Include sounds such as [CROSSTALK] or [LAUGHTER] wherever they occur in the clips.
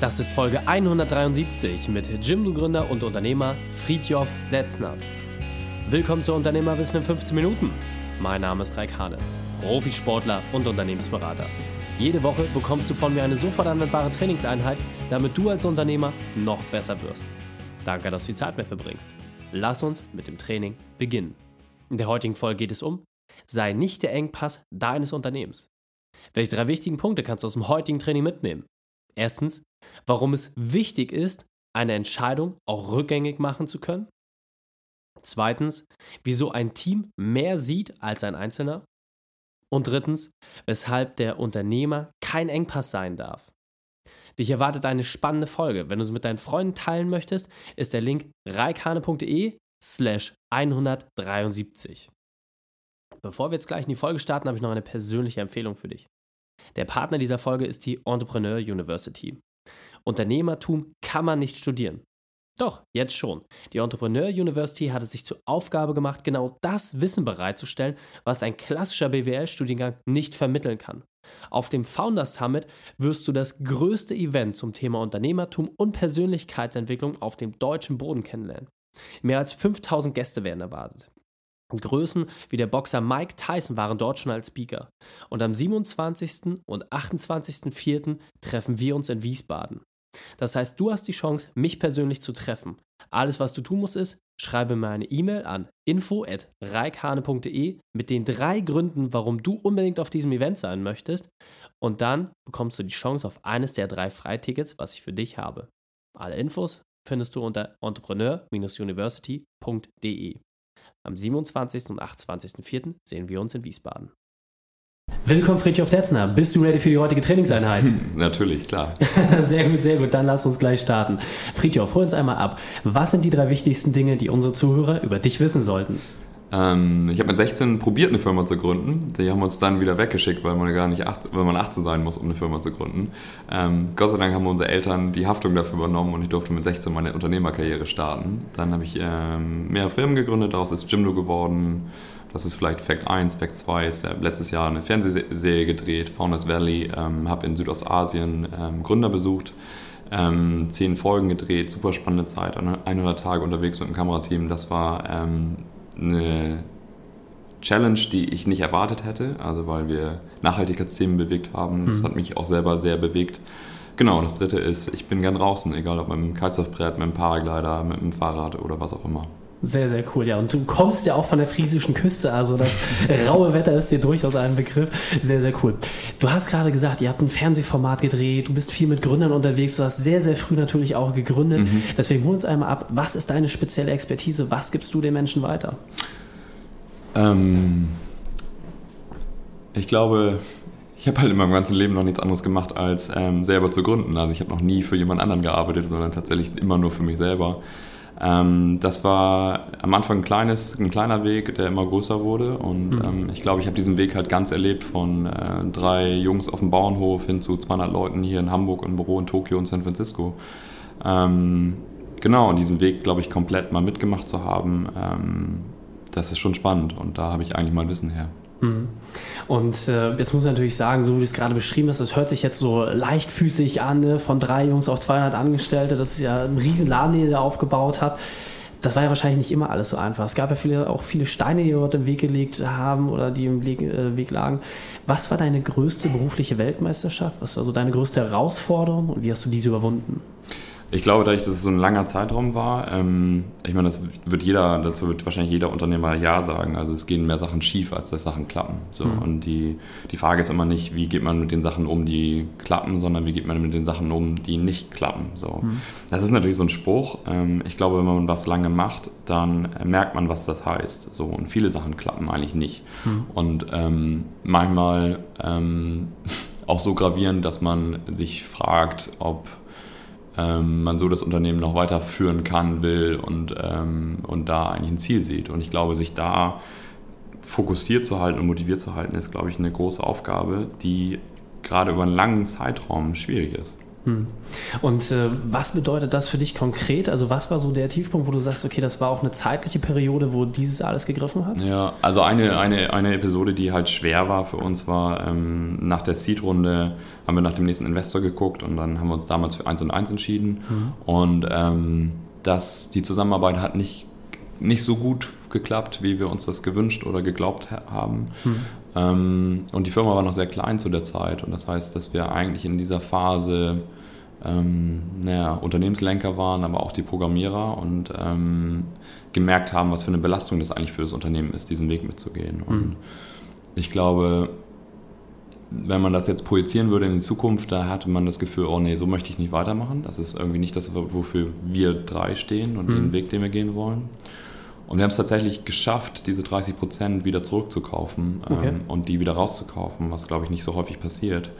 Das ist Folge 173 mit Jimdo-Gründer und Unternehmer Fritjof Detzner. Willkommen zu Unternehmerwissen in 15 Minuten. Mein Name ist Raik Hane, Profisportler und Unternehmensberater. Jede Woche bekommst du von mir eine sofort anwendbare Trainingseinheit, damit du als Unternehmer noch besser wirst. Danke, dass du die Zeit mehr verbringst. Lass uns mit dem Training beginnen. In der heutigen Folge geht es um Sei nicht der Engpass deines Unternehmens. Welche drei wichtigen Punkte kannst du aus dem heutigen Training mitnehmen? Erstens, warum es wichtig ist, eine Entscheidung auch rückgängig machen zu können. Zweitens, wieso ein Team mehr sieht als ein Einzelner. Und drittens, weshalb der Unternehmer kein Engpass sein darf. Dich erwartet eine spannende Folge. Wenn du sie mit deinen Freunden teilen möchtest, ist der Link reikane.de slash 173. Bevor wir jetzt gleich in die Folge starten, habe ich noch eine persönliche Empfehlung für dich. Der Partner dieser Folge ist die Entrepreneur University. Unternehmertum kann man nicht studieren. Doch, jetzt schon. Die Entrepreneur University hat es sich zur Aufgabe gemacht, genau das Wissen bereitzustellen, was ein klassischer BWL-Studiengang nicht vermitteln kann. Auf dem Founders Summit wirst du das größte Event zum Thema Unternehmertum und Persönlichkeitsentwicklung auf dem deutschen Boden kennenlernen. Mehr als 5000 Gäste werden erwartet. Größen wie der Boxer Mike Tyson waren dort schon als Speaker. Und am 27. und 28.04. treffen wir uns in Wiesbaden. Das heißt, du hast die Chance, mich persönlich zu treffen. Alles, was du tun musst, ist, schreibe mir eine E-Mail an info.reikhane.de mit den drei Gründen, warum du unbedingt auf diesem Event sein möchtest. Und dann bekommst du die Chance auf eines der drei Freitickets, was ich für dich habe. Alle Infos findest du unter entrepreneur-university.de. Am 27. und 28.04. sehen wir uns in Wiesbaden. Willkommen, Fritjof Detzner. Bist du ready für die heutige Trainingseinheit? [LAUGHS] Natürlich, klar. [LAUGHS] sehr gut, sehr gut. Dann lass uns gleich starten. Fritjof, hol uns einmal ab. Was sind die drei wichtigsten Dinge, die unsere Zuhörer über dich wissen sollten? Ähm, ich habe mit 16 probiert, eine Firma zu gründen. Die haben uns dann wieder weggeschickt, weil man gar nicht 18, weil man 18 sein muss, um eine Firma zu gründen. Ähm, Gott sei Dank haben unsere Eltern die Haftung dafür übernommen und ich durfte mit 16 meine Unternehmerkarriere starten. Dann habe ich ähm, mehrere Firmen gegründet, daraus ist Jimdo geworden. Das ist vielleicht Fact 1, Fact 2 ist ja letztes Jahr eine Fernsehserie gedreht, Founders Valley, ähm, habe in Südostasien ähm, Gründer besucht, ähm, zehn Folgen gedreht, super spannende Zeit, 100 Tage unterwegs mit dem Kamerateam. Das war eine Challenge, die ich nicht erwartet hätte, also weil wir Nachhaltigkeitsthemen bewegt haben. Das mhm. hat mich auch selber sehr bewegt. Genau, das dritte ist, ich bin gern draußen, egal ob mit dem Kitesurfbrett, mit dem Paraglider, mit dem Fahrrad oder was auch immer. Sehr, sehr cool, ja. Und du kommst ja auch von der friesischen Küste, also das [LAUGHS] raue Wetter ist dir durchaus ein Begriff. Sehr, sehr cool. Du hast gerade gesagt, ihr habt ein Fernsehformat gedreht, du bist viel mit Gründern unterwegs, du hast sehr, sehr früh natürlich auch gegründet. Mhm. Deswegen hol uns einmal ab, was ist deine spezielle Expertise? Was gibst du den Menschen weiter? Ähm, ich glaube, ich habe halt in meinem ganzen Leben noch nichts anderes gemacht, als ähm, selber zu gründen. Also ich habe noch nie für jemand anderen gearbeitet, sondern tatsächlich immer nur für mich selber. Ähm, das war am Anfang ein, kleines, ein kleiner Weg, der immer größer wurde. Und mhm. ähm, ich glaube, ich habe diesen Weg halt ganz erlebt von äh, drei Jungs auf dem Bauernhof hin zu 200 Leuten hier in Hamburg, im Büro in Tokio und San Francisco. Ähm, genau, und diesen Weg, glaube ich, komplett mal mitgemacht zu haben, ähm, das ist schon spannend. Und da habe ich eigentlich mein Wissen her. Mhm. Und äh, jetzt muss man natürlich sagen, so wie du es gerade beschrieben hast, das hört sich jetzt so leichtfüßig an, ne? von drei Jungs auf 200 Angestellte. Das ist ja ein riesen Laden, den ihr aufgebaut habt. Das war ja wahrscheinlich nicht immer alles so einfach. Es gab ja viele, auch viele Steine, die dort im Weg gelegt haben oder die im Weg, äh, Weg lagen. Was war deine größte berufliche Weltmeisterschaft? Was war so deine größte Herausforderung und wie hast du diese überwunden? Ich glaube, dadurch, dass es so ein langer Zeitraum war, ähm, ich meine, das wird jeder, dazu wird wahrscheinlich jeder Unternehmer Ja sagen. Also es gehen mehr Sachen schief, als dass Sachen klappen. So. Mhm. Und die, die Frage ist immer nicht, wie geht man mit den Sachen um, die klappen, sondern wie geht man mit den Sachen um, die nicht klappen. So. Mhm. Das ist natürlich so ein Spruch. Ähm, ich glaube, wenn man was lange macht, dann merkt man, was das heißt. So. Und viele Sachen klappen eigentlich nicht. Mhm. Und ähm, manchmal ähm, [LAUGHS] auch so gravierend, dass man sich fragt, ob ähm, man so das Unternehmen noch weiterführen kann, will und, ähm, und da eigentlich ein Ziel sieht. Und ich glaube, sich da fokussiert zu halten und motiviert zu halten, ist, glaube ich, eine große Aufgabe, die gerade über einen langen Zeitraum schwierig ist. Hm. Und äh, was bedeutet das für dich konkret? Also was war so der Tiefpunkt, wo du sagst, okay, das war auch eine zeitliche Periode, wo dieses alles gegriffen hat? Ja, also eine, eine, eine Episode, die halt schwer war für uns, war ähm, nach der Seed-Runde haben wir nach dem nächsten Investor geguckt und dann haben wir uns damals für 1 und 1 entschieden. Mhm. Und ähm, das, die Zusammenarbeit hat nicht, nicht so gut geklappt, wie wir uns das gewünscht oder geglaubt haben. Mhm. Ähm, und die Firma war noch sehr klein zu der Zeit und das heißt, dass wir eigentlich in dieser Phase ähm, naja, Unternehmenslenker waren, aber auch die Programmierer und ähm, gemerkt haben, was für eine Belastung das eigentlich für das Unternehmen ist, diesen Weg mitzugehen. Und mhm. ich glaube, wenn man das jetzt projizieren würde in die Zukunft, da hatte man das Gefühl, oh nee, so möchte ich nicht weitermachen. Das ist irgendwie nicht das, wofür wir drei stehen und mhm. den Weg, den wir gehen wollen. Und wir haben es tatsächlich geschafft, diese 30 Prozent wieder zurückzukaufen okay. ähm, und die wieder rauszukaufen, was glaube ich nicht so häufig passiert.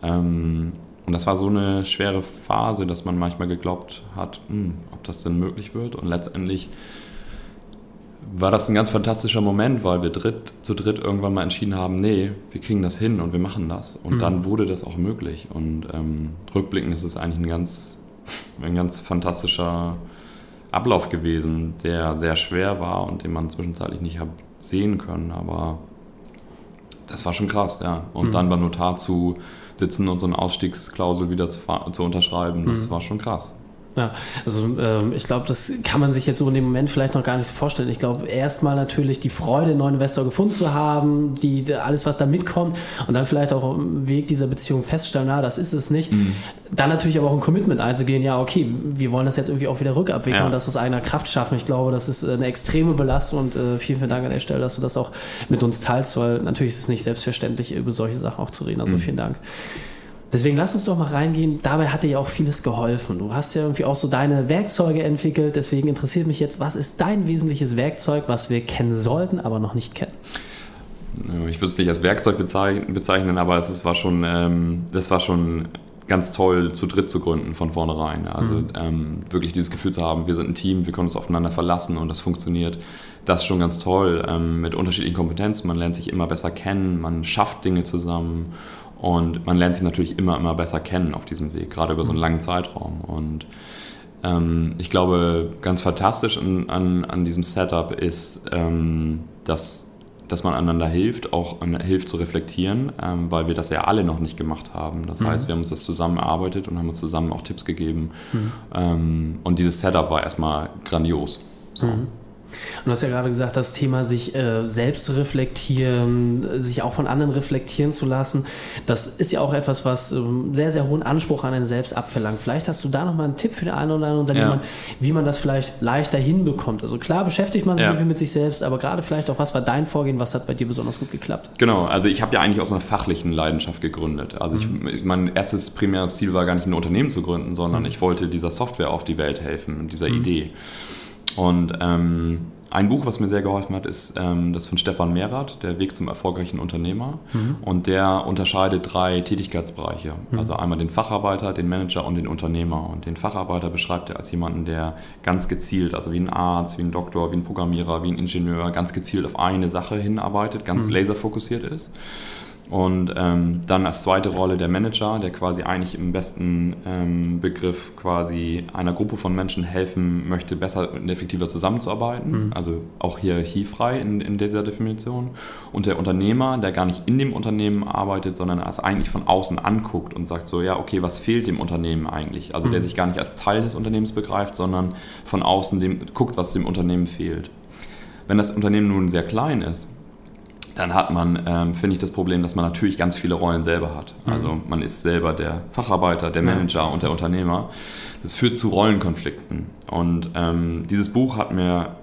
Ähm, und das war so eine schwere Phase, dass man manchmal geglaubt hat, hm, ob das denn möglich wird. Und letztendlich war das ein ganz fantastischer Moment, weil wir dritt, zu dritt irgendwann mal entschieden haben, nee, wir kriegen das hin und wir machen das. Und mhm. dann wurde das auch möglich. Und ähm, rückblickend ist es eigentlich ein ganz, ein ganz fantastischer Ablauf gewesen, der sehr schwer war und den man zwischenzeitlich nicht hat sehen können. Aber das war schon krass, ja. Und mhm. dann beim Notar zu sitzen und so eine Ausstiegsklausel wieder zu, zu unterschreiben. Das mhm. war schon krass. Ja, also ähm, ich glaube, das kann man sich jetzt so in dem Moment vielleicht noch gar nicht so vorstellen. Ich glaube, erstmal natürlich die Freude, einen neuen Investor gefunden zu haben, die, alles, was da mitkommt und dann vielleicht auch im Weg dieser Beziehung feststellen, na, das ist es nicht. Mhm. Dann natürlich aber auch ein Commitment einzugehen, ja, okay, wir wollen das jetzt irgendwie auch wieder rückabwickeln ja. und das aus eigener Kraft schaffen. Ich glaube, das ist eine extreme Belastung und äh, vielen, vielen Dank an der Stelle, dass du das auch mit uns teilst, weil natürlich ist es nicht selbstverständlich, über solche Sachen auch zu reden. Also mhm. vielen Dank. Deswegen lass uns doch mal reingehen. Dabei hat dir ja auch vieles geholfen. Du hast ja irgendwie auch so deine Werkzeuge entwickelt. Deswegen interessiert mich jetzt, was ist dein wesentliches Werkzeug, was wir kennen sollten, aber noch nicht kennen? Ich würde es nicht als Werkzeug bezeichnen, aber es war schon, ähm, das war schon ganz toll, zu dritt zu gründen von vornherein. Also mhm. ähm, wirklich dieses Gefühl zu haben, wir sind ein Team, wir können uns aufeinander verlassen und das funktioniert. Das ist schon ganz toll ähm, mit unterschiedlichen Kompetenzen. Man lernt sich immer besser kennen, man schafft Dinge zusammen und man lernt sie natürlich immer, immer besser kennen auf diesem Weg, gerade über so einen langen Zeitraum. Und ähm, ich glaube, ganz fantastisch an, an, an diesem Setup ist, ähm, dass, dass man einander hilft, auch an, hilft zu reflektieren, ähm, weil wir das ja alle noch nicht gemacht haben. Das mhm. heißt, wir haben uns das zusammen erarbeitet und haben uns zusammen auch Tipps gegeben. Mhm. Ähm, und dieses Setup war erstmal grandios. So. Mhm. Und du hast ja gerade gesagt, das Thema sich äh, selbst reflektieren, sich auch von anderen reflektieren zu lassen, das ist ja auch etwas, was ähm, sehr, sehr hohen Anspruch an einen selbst abverlangt. Vielleicht hast du da nochmal einen Tipp für den einen oder anderen Unternehmer, ja. wie man das vielleicht leichter hinbekommt. Also klar beschäftigt man sich ja. mit sich selbst, aber gerade vielleicht auch, was war dein Vorgehen, was hat bei dir besonders gut geklappt? Genau, also ich habe ja eigentlich aus einer fachlichen Leidenschaft gegründet. Also mhm. ich, mein erstes primäres Ziel war gar nicht ein Unternehmen zu gründen, sondern mhm. ich wollte dieser Software auf die Welt helfen, dieser mhm. Idee. Und ähm, ein Buch, was mir sehr geholfen hat, ist ähm, das von Stefan Mehrath, Der Weg zum erfolgreichen Unternehmer. Mhm. Und der unterscheidet drei Tätigkeitsbereiche. Mhm. Also einmal den Facharbeiter, den Manager und den Unternehmer. Und den Facharbeiter beschreibt er als jemanden, der ganz gezielt, also wie ein Arzt, wie ein Doktor, wie ein Programmierer, wie ein Ingenieur, ganz gezielt auf eine Sache hinarbeitet, ganz mhm. laserfokussiert ist. Und ähm, dann als zweite Rolle der Manager, der quasi eigentlich im besten ähm, Begriff quasi einer Gruppe von Menschen helfen möchte, besser und effektiver zusammenzuarbeiten. Mhm. Also auch hierarchiefrei in, in dieser Definition. Und der Unternehmer, der gar nicht in dem Unternehmen arbeitet, sondern es eigentlich von außen anguckt und sagt so, ja, okay, was fehlt dem Unternehmen eigentlich? Also mhm. der sich gar nicht als Teil des Unternehmens begreift, sondern von außen dem, guckt, was dem Unternehmen fehlt. Wenn das Unternehmen nun sehr klein ist, dann hat man, ähm, finde ich, das Problem, dass man natürlich ganz viele Rollen selber hat. Mhm. Also man ist selber der Facharbeiter, der Manager ja. und der Unternehmer. Das führt zu Rollenkonflikten. Und ähm, dieses Buch hat mir,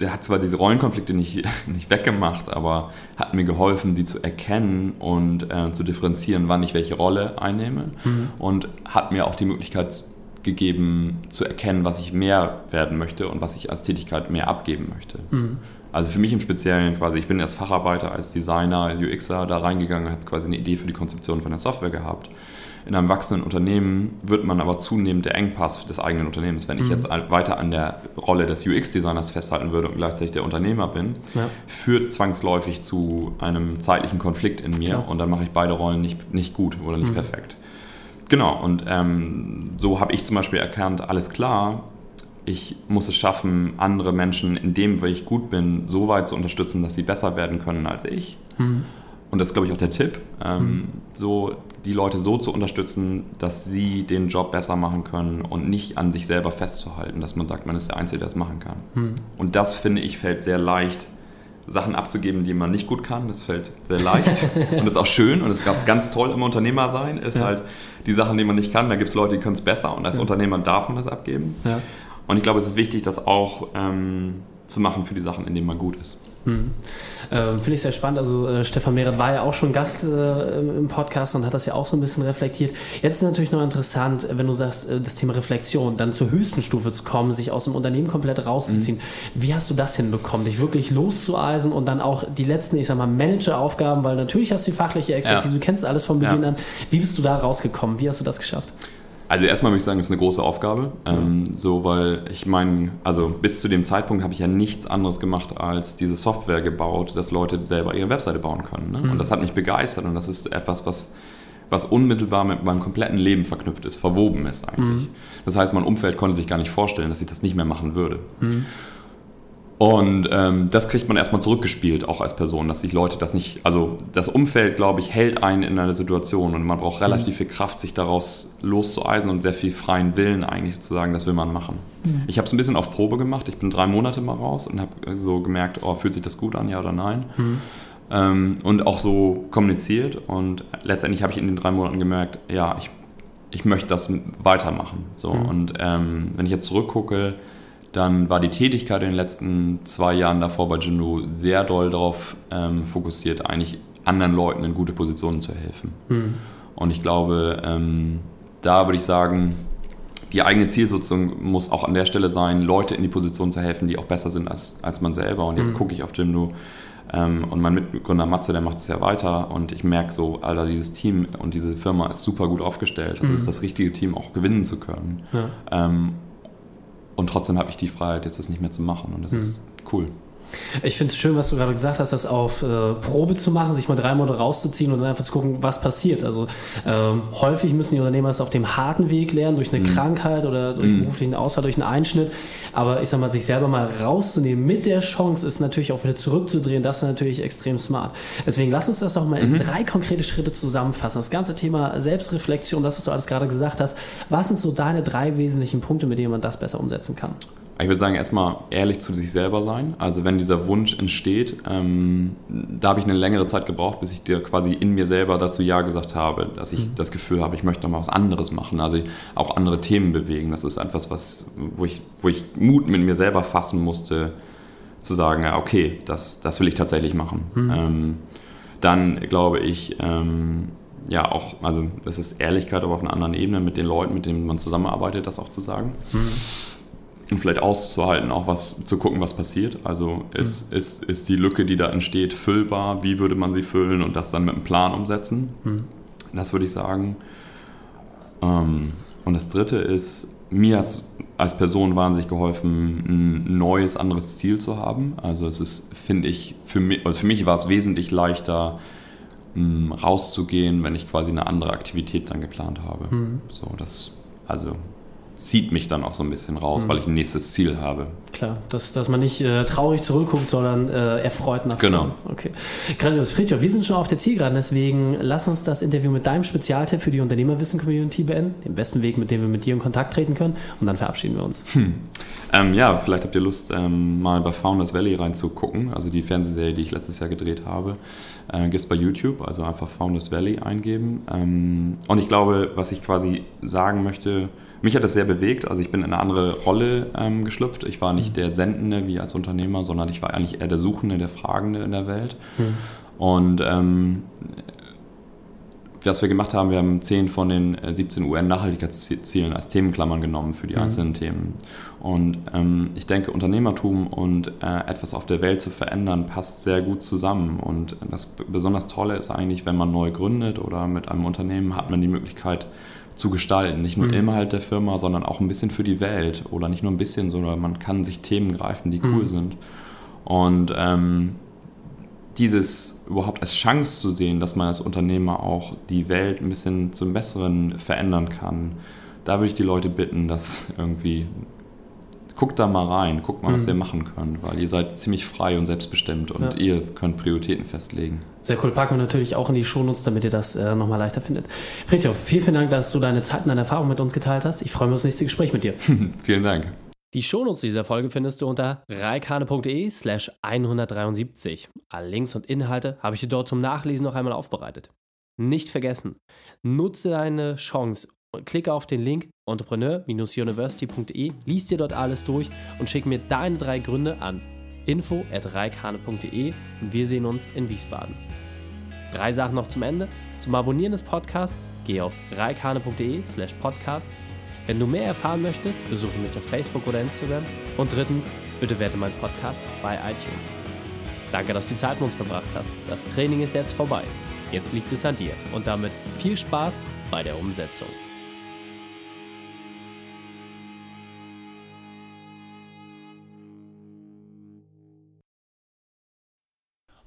er hat zwar diese Rollenkonflikte nicht, [LAUGHS] nicht weggemacht, aber hat mir geholfen, sie zu erkennen und äh, zu differenzieren, wann ich welche Rolle einnehme. Mhm. Und hat mir auch die Möglichkeit gegeben, zu erkennen, was ich mehr werden möchte und was ich als Tätigkeit mehr abgeben möchte. Mhm. Also für mich im Speziellen quasi, ich bin als Facharbeiter, als Designer, UXer da reingegangen, habe quasi eine Idee für die Konzeption von der Software gehabt. In einem wachsenden Unternehmen wird man aber zunehmend der Engpass des eigenen Unternehmens. Wenn ich mhm. jetzt weiter an der Rolle des UX-Designers festhalten würde und gleichzeitig der Unternehmer bin, ja. führt zwangsläufig zu einem zeitlichen Konflikt in mir Klar. und dann mache ich beide Rollen nicht, nicht gut oder nicht mhm. perfekt. genau, und ähm, so habe ich zum Beispiel erkannt, alles klar, ich muss es schaffen, andere Menschen in dem, wo ich gut bin, so weit zu unterstützen, dass sie besser werden können als ich. Mhm. Und das ist, glaube ich, auch der Tipp, ähm, mhm. so die Leute so zu unterstützen, dass sie den Job besser machen können und nicht an sich selber festzuhalten, dass man sagt, man ist der Einzige, der das machen kann. Mhm. Und das, finde ich, fällt sehr leicht, Sachen abzugeben, die man nicht gut kann. Das fällt sehr leicht [LAUGHS] und ist auch schön und es ist ganz toll im Unternehmer sein, ist ja. halt die Sachen, die man nicht kann, da gibt es Leute, die können es besser und als ja. Unternehmer darf man das abgeben. Ja. Und ich glaube, es ist wichtig, das auch ähm, zu machen für die Sachen, in denen man gut ist. Hm. Ähm, Finde ich sehr spannend. Also äh, Stefan Mehret war ja auch schon Gast äh, im Podcast und hat das ja auch so ein bisschen reflektiert. Jetzt ist natürlich noch interessant, wenn du sagst, äh, das Thema Reflexion, dann zur höchsten Stufe zu kommen, sich aus dem Unternehmen komplett rauszuziehen. Mhm. Wie hast du das hinbekommen, dich wirklich loszueisen und dann auch die letzten, ich sag mal, Manageraufgaben, weil natürlich hast du die fachliche Expertise, ja. du kennst alles von Beginn ja. an. Wie bist du da rausgekommen? Wie hast du das geschafft? Also erstmal würde ich sagen, es ist eine große Aufgabe. Ähm, so, weil ich meine, also bis zu dem Zeitpunkt habe ich ja nichts anderes gemacht, als diese Software gebaut, dass Leute selber ihre Webseite bauen können. Ne? Mhm. Und das hat mich begeistert und das ist etwas, was, was unmittelbar mit meinem kompletten Leben verknüpft ist, verwoben ist eigentlich. Mhm. Das heißt, mein Umfeld konnte sich gar nicht vorstellen, dass ich das nicht mehr machen würde. Mhm. Und ähm, das kriegt man erstmal zurückgespielt, auch als Person, dass sich Leute das nicht, also das Umfeld, glaube ich, hält einen in einer Situation und man braucht relativ mhm. viel Kraft, sich daraus loszueisen und sehr viel freien Willen eigentlich zu sagen, das will man machen. Mhm. Ich habe es ein bisschen auf Probe gemacht, ich bin drei Monate mal raus und habe so gemerkt, oh, fühlt sich das gut an, ja oder nein. Mhm. Ähm, und auch so kommuniziert und letztendlich habe ich in den drei Monaten gemerkt, ja, ich, ich möchte das weitermachen. So. Mhm. Und ähm, wenn ich jetzt zurückgucke, dann war die Tätigkeit in den letzten zwei Jahren davor bei Jindu sehr doll darauf ähm, fokussiert, eigentlich anderen Leuten in gute Positionen zu helfen. Mhm. Und ich glaube, ähm, da würde ich sagen, die eigene Zielsetzung muss auch an der Stelle sein, Leute in die Position zu helfen, die auch besser sind als, als man selber. Und jetzt mhm. gucke ich auf Jimdo ähm, und mein Mitgründer Matze, der macht es ja weiter und ich merke so, Alter, dieses Team und diese Firma ist super gut aufgestellt. Das mhm. ist das richtige Team, auch gewinnen zu können. Ja. Ähm, und trotzdem habe ich die Freiheit, jetzt das nicht mehr zu machen. Und das mhm. ist cool. Ich finde es schön, was du gerade gesagt hast, das auf äh, Probe zu machen, sich mal drei Monate rauszuziehen und dann einfach zu gucken, was passiert. Also ähm, häufig müssen die Unternehmer das auf dem harten Weg lernen, durch eine mhm. Krankheit oder durch mhm. beruflichen Ausfall, durch einen Einschnitt. Aber ich sag mal, sich selber mal rauszunehmen mit der Chance, ist natürlich auch wieder zurückzudrehen, das ist natürlich extrem smart. Deswegen lass uns das doch mal mhm. in drei konkrete Schritte zusammenfassen. Das ganze Thema Selbstreflexion, das, was du alles gerade gesagt hast. Was sind so deine drei wesentlichen Punkte, mit denen man das besser umsetzen kann? Ich würde sagen, erstmal ehrlich zu sich selber sein. Also wenn dieser Wunsch entsteht, ähm, da habe ich eine längere Zeit gebraucht, bis ich dir quasi in mir selber dazu Ja gesagt habe, dass ich mhm. das Gefühl habe, ich möchte noch mal was anderes machen, also auch andere Themen bewegen. Das ist etwas, was, wo, ich, wo ich Mut mit mir selber fassen musste, zu sagen, ja, okay, das, das will ich tatsächlich machen. Mhm. Ähm, dann glaube ich, ähm, ja auch, also das ist Ehrlichkeit, aber auf einer anderen Ebene mit den Leuten, mit denen man zusammenarbeitet, das auch zu sagen. Mhm und vielleicht auszuhalten, auch was zu gucken, was passiert. Also ist, mhm. ist, ist die Lücke, die da entsteht, füllbar? Wie würde man sie füllen und das dann mit einem Plan umsetzen? Mhm. Das würde ich sagen. Ähm, und das Dritte ist, mir hat es als Person wahnsinnig geholfen, ein neues, anderes Ziel zu haben. Also es ist, finde ich, für mich, also für mich war es wesentlich leichter, rauszugehen, wenn ich quasi eine andere Aktivität dann geplant habe. Mhm. So, das, also zieht mich dann auch so ein bisschen raus, mhm. weil ich ein nächstes Ziel habe. Klar, dass, dass man nicht äh, traurig zurückguckt, sondern äh, erfreut nach Genau. Okay. Grandios. Friedhof, wir sind schon auf der Zielgeraden, deswegen lass uns das Interview mit deinem Spezialtipp für die Unternehmerwissen-Community beenden. Den besten Weg, mit dem wir mit dir in Kontakt treten können. Und dann verabschieden wir uns. Hm. Ähm, ja, vielleicht habt ihr Lust, ähm, mal bei Founders Valley reinzugucken, also die Fernsehserie, die ich letztes Jahr gedreht habe. Äh, Gibt es bei YouTube, also einfach Founders Valley eingeben. Ähm, und ich glaube, was ich quasi sagen möchte, mich hat das sehr bewegt. Also ich bin in eine andere Rolle ähm, geschlüpft. Ich war nicht mhm. der Sendende wie als Unternehmer, sondern ich war eigentlich eher der Suchende, der Fragende in der Welt. Mhm. Und ähm, was wir gemacht haben, wir haben 10 von den 17 UN-Nachhaltigkeitszielen als Themenklammern genommen für die mhm. einzelnen Themen. Und ähm, ich denke, Unternehmertum und äh, etwas auf der Welt zu verändern, passt sehr gut zusammen. Und das besonders Tolle ist eigentlich, wenn man neu gründet oder mit einem Unternehmen hat man die Möglichkeit, zu gestalten. Nicht nur mhm. innerhalb der Firma, sondern auch ein bisschen für die Welt. Oder nicht nur ein bisschen, sondern man kann sich Themen greifen, die cool mhm. sind. Und ähm, dieses überhaupt als Chance zu sehen, dass man als Unternehmer auch die Welt ein bisschen zum Besseren verändern kann, da würde ich die Leute bitten, dass irgendwie guckt da mal rein, guckt mal, was mhm. ihr machen könnt, weil ihr seid ziemlich frei und selbstbestimmt und ja. ihr könnt Prioritäten festlegen. Sehr cool. Packen wir natürlich auch in die Shownotes, damit ihr das äh, nochmal leichter findet. Fritjof, vielen, vielen Dank, dass du deine Zeit und deine Erfahrung mit uns geteilt hast. Ich freue mich auf das nächste Gespräch mit dir. [LAUGHS] vielen Dank. Die Shownotes dieser Folge findest du unter reikane.de slash 173. Alle Links und Inhalte habe ich dir dort zum Nachlesen noch einmal aufbereitet. Nicht vergessen, nutze deine Chance klicke auf den Link entrepreneur-university.de, liest dir dort alles durch und schick mir deine drei Gründe an info.reikane.de und wir sehen uns in Wiesbaden. Drei Sachen noch zum Ende. Zum Abonnieren des Podcasts geh auf reikane.de slash podcast. Wenn du mehr erfahren möchtest, besuche mich auf Facebook oder Instagram. Und drittens, bitte werte meinen Podcast bei iTunes. Danke, dass du die Zeit mit uns verbracht hast. Das Training ist jetzt vorbei. Jetzt liegt es an dir und damit viel Spaß bei der Umsetzung.